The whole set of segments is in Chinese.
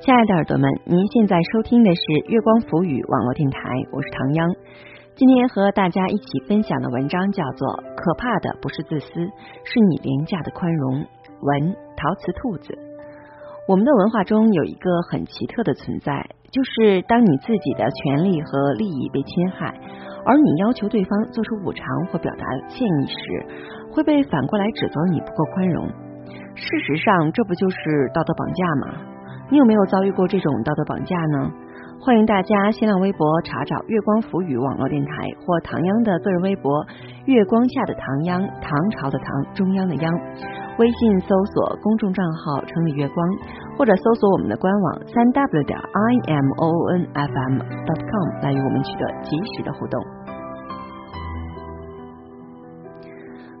亲爱的耳朵们，您现在收听的是月光浮语网络电台，我是唐央。今天和大家一起分享的文章叫做《可怕的不是自私，是你廉价的宽容》。文陶瓷兔子。我们的文化中有一个很奇特的存在，就是当你自己的权利和利益被侵害，而你要求对方做出补偿或表达歉意时，会被反过来指责你不够宽容。事实上，这不就是道德绑架吗？你有没有遭遇过这种道德绑架呢？欢迎大家新浪微博查找“月光浮语”网络电台或唐央的个人微博“月光下的唐央”，唐朝的唐，中央的央。微信搜索公众账号“城里月光”，或者搜索我们的官网“三 w 点 i m o n f m dot com” 来与我们取得及时的互动。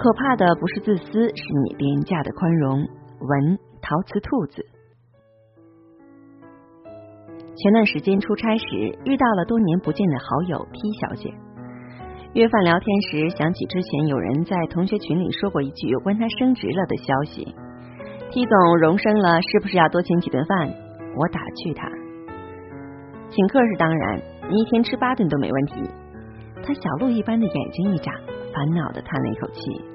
可怕的不是自私，是你廉价的宽容。文陶瓷兔子。前段时间出差时遇到了多年不见的好友 T 小姐，约饭聊天时想起之前有人在同学群里说过一句有关他升职了的消息，T 总荣升了，是不是要多请几顿饭？我打趣他，请客是当然，你一天吃八顿都没问题。他小鹿一般的眼睛一眨，烦恼的叹了一口气。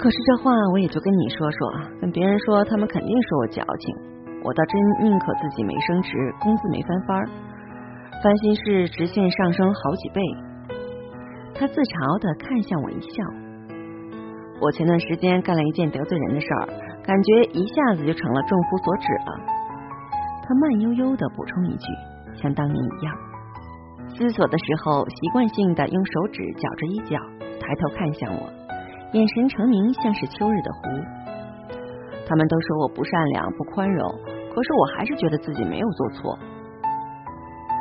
可是这话我也就跟你说说，跟别人说他们肯定说我矫情。我倒真宁可自己没升职，工资没翻番儿，烦心事直线上升好几倍。他自嘲的看向我一笑。我前段时间干了一件得罪人的事儿，感觉一下子就成了众夫所指了。他慢悠悠的补充一句，像当年一样。思索的时候，习惯性的用手指绞着衣角，抬头看向我，眼神澄明，像是秋日的湖。他们都说我不善良、不宽容，可是我还是觉得自己没有做错。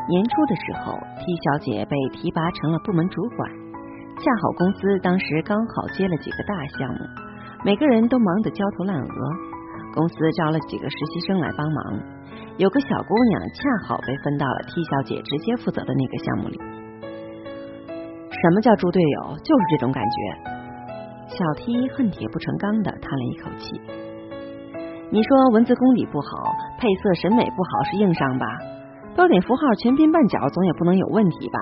年初的时候，T 小姐被提拔成了部门主管，恰好公司当时刚好接了几个大项目，每个人都忙得焦头烂额。公司招了几个实习生来帮忙，有个小姑娘恰好被分到了 T 小姐直接负责的那个项目里。什么叫猪队友？就是这种感觉。小 T 恨铁不成钢的叹了一口气。你说文字功底不好，配色审美不好是硬伤吧？标点符号全拼半角总也不能有问题吧？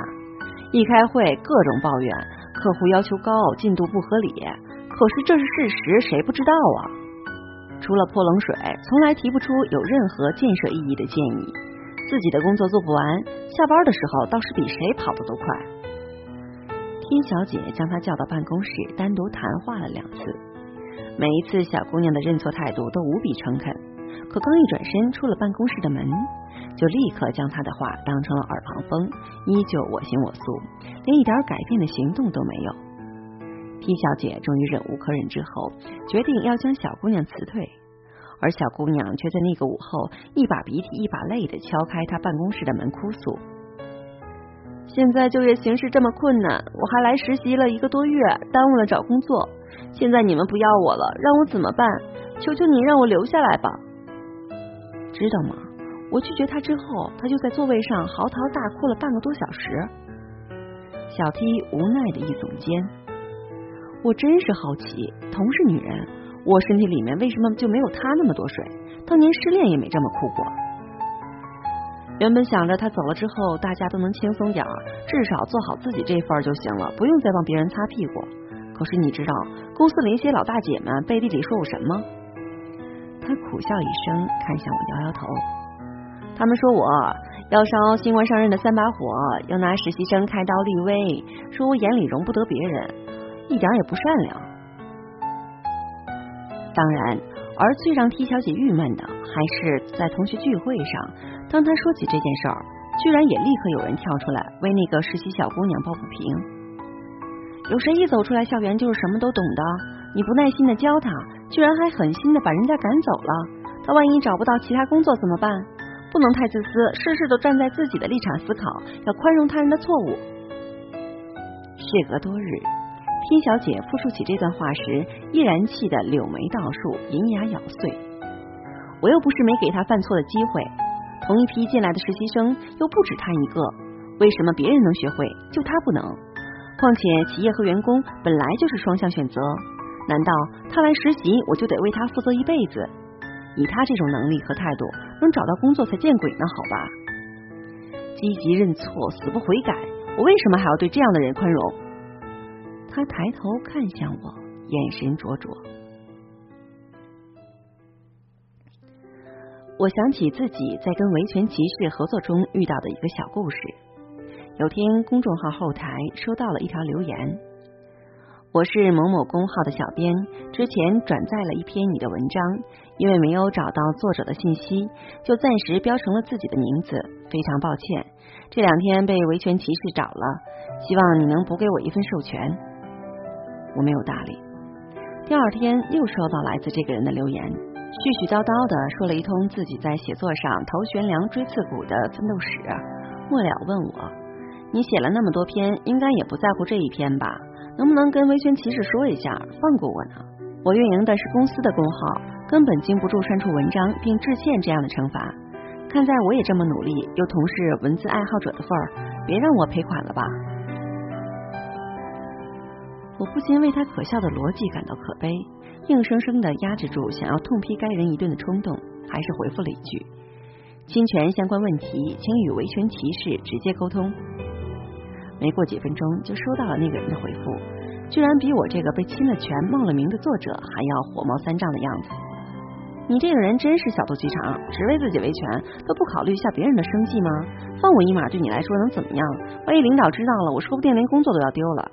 一开会各种抱怨，客户要求高，进度不合理。可是这是事实，谁不知道啊？除了泼冷水，从来提不出有任何建设意义的建议。自己的工作做不完，下班的时候倒是比谁跑得都快。天小姐将她叫到办公室，单独谈话了两次。每一次小姑娘的认错态度都无比诚恳，可刚一转身出了办公室的门，就立刻将她的话当成了耳旁风，依旧我行我素，连一点改变的行动都没有。T 小姐终于忍无可忍之后，决定要将小姑娘辞退，而小姑娘却在那个午后一把鼻涕一把泪的敲开她办公室的门，哭诉：“现在就业形势这么困难，我还来实习了一个多月，耽误了找工作。”现在你们不要我了，让我怎么办？求求你让我留下来吧！知道吗？我拒绝他之后，他就在座位上嚎啕大哭了半个多小时。小 T 无奈的一耸肩，我真是好奇，同是女人，我身体里面为什么就没有他那么多水？当年失恋也没这么哭过。原本想着他走了之后，大家都能轻松点儿，至少做好自己这份儿就行了，不用再帮别人擦屁股。可是你知道公司里一些老大姐们背地里说我什么？他苦笑一声，看向我，摇摇头。他们说我要烧新官上任的三把火，要拿实习生开刀立威，说我眼里容不得别人，一点也不善良。当然，而最让 T 小姐郁闷的，还是在同学聚会上，当他说起这件事儿，居然也立刻有人跳出来为那个实习小姑娘抱不平。有谁一走出来校园就是什么都懂的？你不耐心的教他，居然还狠心的把人家赶走了。他万一找不到其他工作怎么办？不能太自私，事事都站在自己的立场思考，要宽容他人的错误。事隔多日，天小姐复述起这段话时，依然气得柳眉倒竖，银牙咬碎。我又不是没给他犯错的机会，同一批进来的实习生又不止他一个，为什么别人能学会，就他不能？况且企业和员工本来就是双向选择，难道他来实习我就得为他负责一辈子？以他这种能力和态度，能找到工作才见鬼呢，好吧？积极认错，死不悔改，我为什么还要对这样的人宽容？他抬头看向我，眼神灼灼。我想起自己在跟维权骑士合作中遇到的一个小故事。有天，公众号后台收到了一条留言。我是某某公号的小编，之前转载了一篇你的文章，因为没有找到作者的信息，就暂时标成了自己的名字，非常抱歉。这两天被维权骑士找了，希望你能补给我一份授权。我没有搭理。第二天又收到来自这个人的留言，絮絮叨叨的说了一通自己在写作上头悬梁锥刺股的奋斗史，末了问我：“你写了那么多篇，应该也不在乎这一篇吧？”能不能跟维权骑士说一下，放过我呢？我运营的是公司的公号，根本经不住删除文章并致歉这样的惩罚。看在我也这么努力，又同是文字爱好者的份儿，别让我赔款了吧？我不禁为他可笑的逻辑感到可悲，硬生生的压制住想要痛批该人一顿的冲动，还是回复了一句：“侵权相关问题，请与维权骑士直接沟通。”没过几分钟，就收到了那个人的回复，居然比我这个被侵了权、冒了名的作者还要火冒三丈的样子。你这个人真是小肚鸡肠，只为自己维权，都不考虑一下别人的生计吗？放我一马，对你来说能怎么样？万一领导知道了，我说不定连工作都要丢了。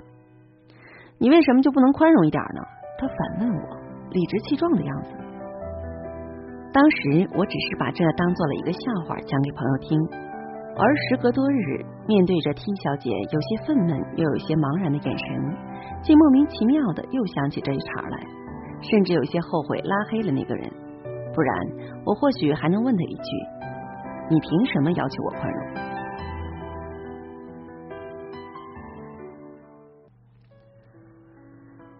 你为什么就不能宽容一点呢？他反问我，理直气壮的样子。当时我只是把这当做了一个笑话，讲给朋友听。而时隔多日，面对着 T 小姐有些愤懑又有些茫然的眼神，竟莫名其妙的又想起这一茬来，甚至有些后悔拉黑了那个人。不然，我或许还能问他一句：“你凭什么要求我宽容？”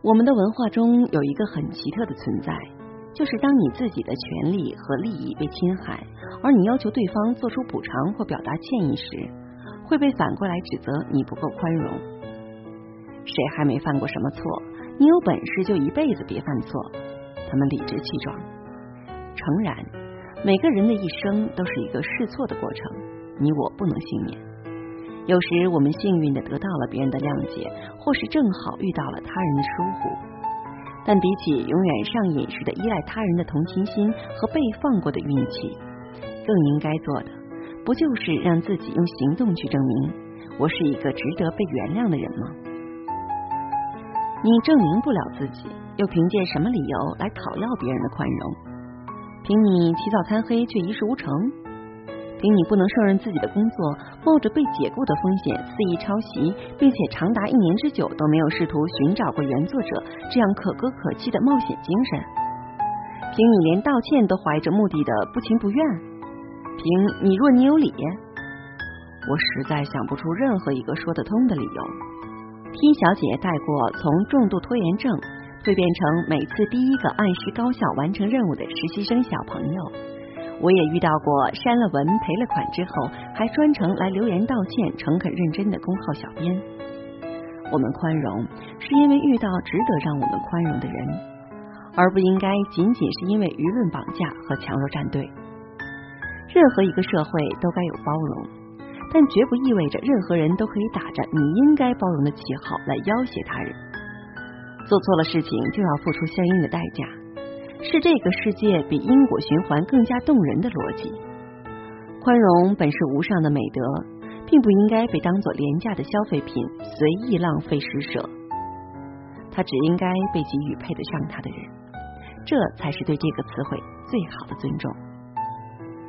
我们的文化中有一个很奇特的存在。就是当你自己的权利和利益被侵害，而你要求对方做出补偿或表达歉意时，会被反过来指责你不够宽容。谁还没犯过什么错？你有本事就一辈子别犯错。他们理直气壮。诚然，每个人的一生都是一个试错的过程，你我不能幸免。有时我们幸运的得到了别人的谅解，或是正好遇到了他人的疏忽。但比起永远上瘾似的依赖他人的同情心和被放过的运气，更应该做的，不就是让自己用行动去证明我是一个值得被原谅的人吗？你证明不了自己，又凭借什么理由来讨要别人的宽容？凭你起早贪黑却一事无成？凭你不能胜任自己的工作，冒着被解雇的风险肆意抄袭，并且长达一年之久都没有试图寻找过原作者这样可歌可泣的冒险精神？凭你连道歉都怀着目的的不情不愿？凭你若你有理？我实在想不出任何一个说得通的理由。T 小姐带过从重度拖延症蜕变成每次第一个按时高效完成任务的实习生小朋友。我也遇到过删了文赔了款之后还专程来留言道歉、诚恳认真的公号小编。我们宽容，是因为遇到值得让我们宽容的人，而不应该仅仅是因为舆论绑架和强弱站队。任何一个社会都该有包容，但绝不意味着任何人都可以打着你应该包容的旗号来要挟他人。做错了事情就要付出相应的代价。是这个世界比因果循环更加动人的逻辑。宽容本是无上的美德，并不应该被当作廉价的消费品随意浪费施舍。它只应该被给予配得上它的人，这才是对这个词汇最好的尊重。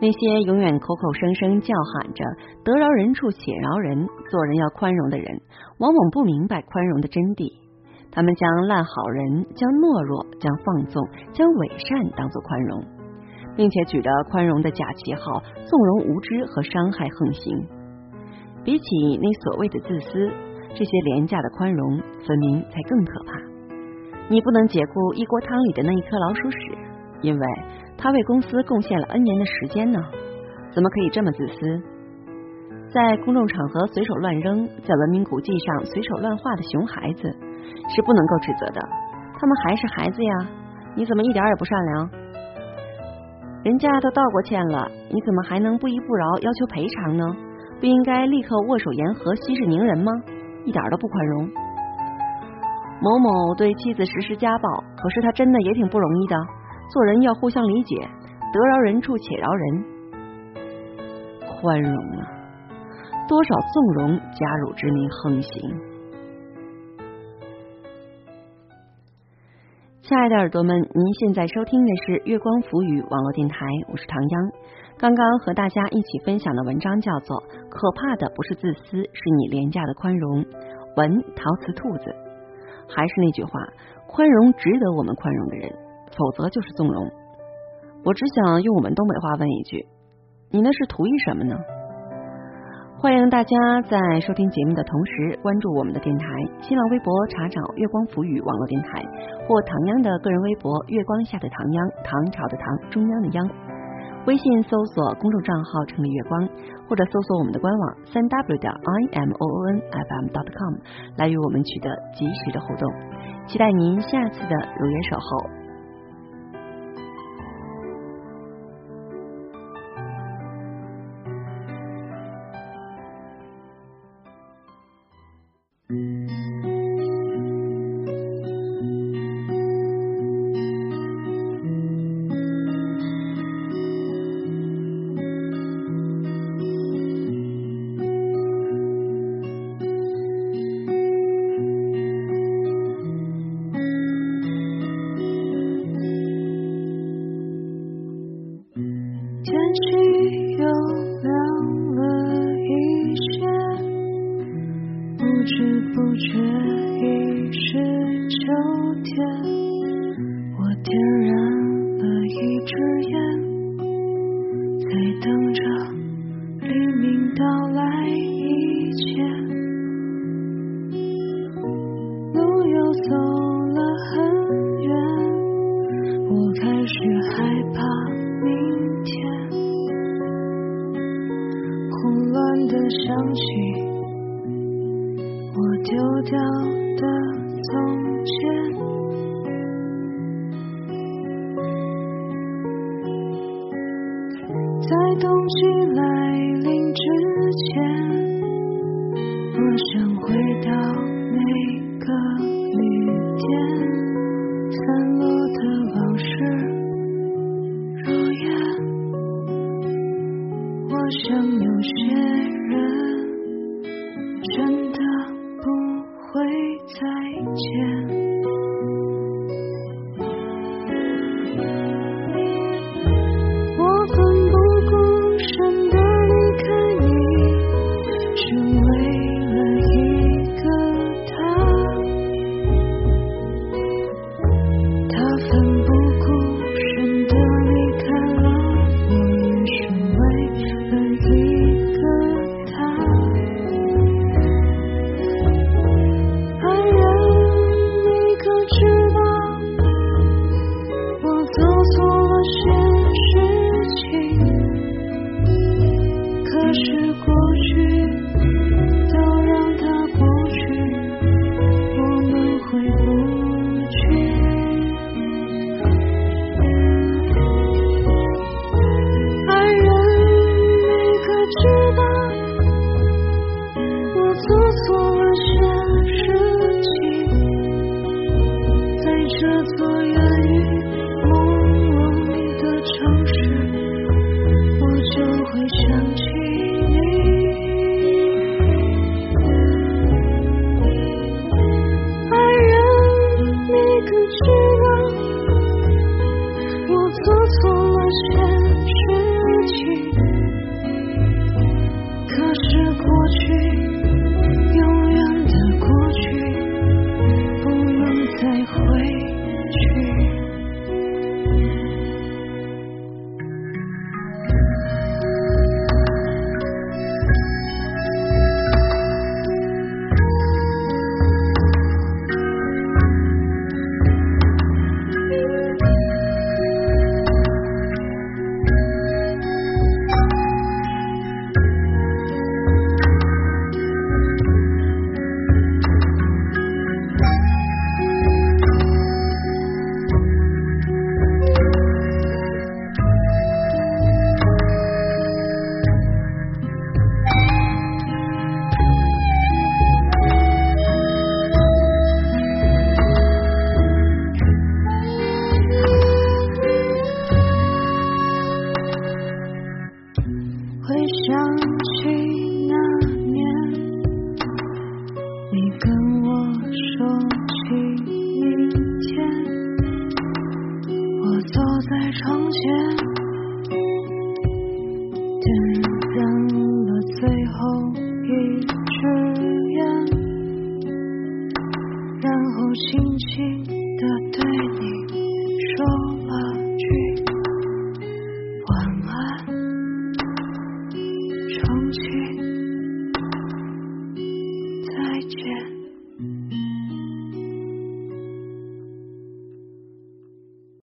那些永远口口声声叫喊着得饶人处且饶人，做人要宽容的人，往往不明白宽容的真谛。他们将烂好人、将懦弱、将放纵、将伪善当作宽容，并且举着宽容的假旗号，纵容无知和伤害横行。比起那所谓的自私，这些廉价的宽容，分明才更可怕。你不能解雇一锅汤里的那一颗老鼠屎，因为他为公司贡献了 N 年的时间呢？怎么可以这么自私？在公众场合随手乱扔，在文明古迹上随手乱画的熊孩子？是不能够指责的，他们还是孩子呀！你怎么一点也不善良？人家都道过歉了，你怎么还能不依不饶要求赔偿呢？不应该立刻握手言和，息事宁人吗？一点都不宽容。某某对妻子实施家暴，可是他真的也挺不容易的。做人要互相理解，得饶人处且饶人。宽容啊，多少纵容加辱之名横行。亲爱的耳朵们，您现在收听的是月光浮语网络电台，我是唐央。刚刚和大家一起分享的文章叫做《可怕的不是自私，是你廉价的宽容》。文陶瓷兔子，还是那句话，宽容值得我们宽容的人，否则就是纵容。我只想用我们东北话问一句：你那是图意什么呢？欢迎大家在收听节目的同时关注我们的电台，新浪微博查找“月光浮语”网络电台，或唐央的个人微博“月光下的唐央”，唐朝的唐，中央的央。微信搜索公众账号“城里月光”，或者搜索我们的官网三 w 点 i m o o n f m dot com 来与我们取得及时的互动。期待您下次的如约守候。燃了一支烟，在等着黎明到来以前。路又走了很远，我开始害怕明天，混乱的想起我丢掉的从前。在冬季来临之前，我想回到每个雨天，散落的往事如烟。我想有些。真的离开你是为了一个他他奋不顾身的离开了我也是为了一个他爱人你可知道我走错了谁？时光坐在窗前点燃了最后一支烟然后心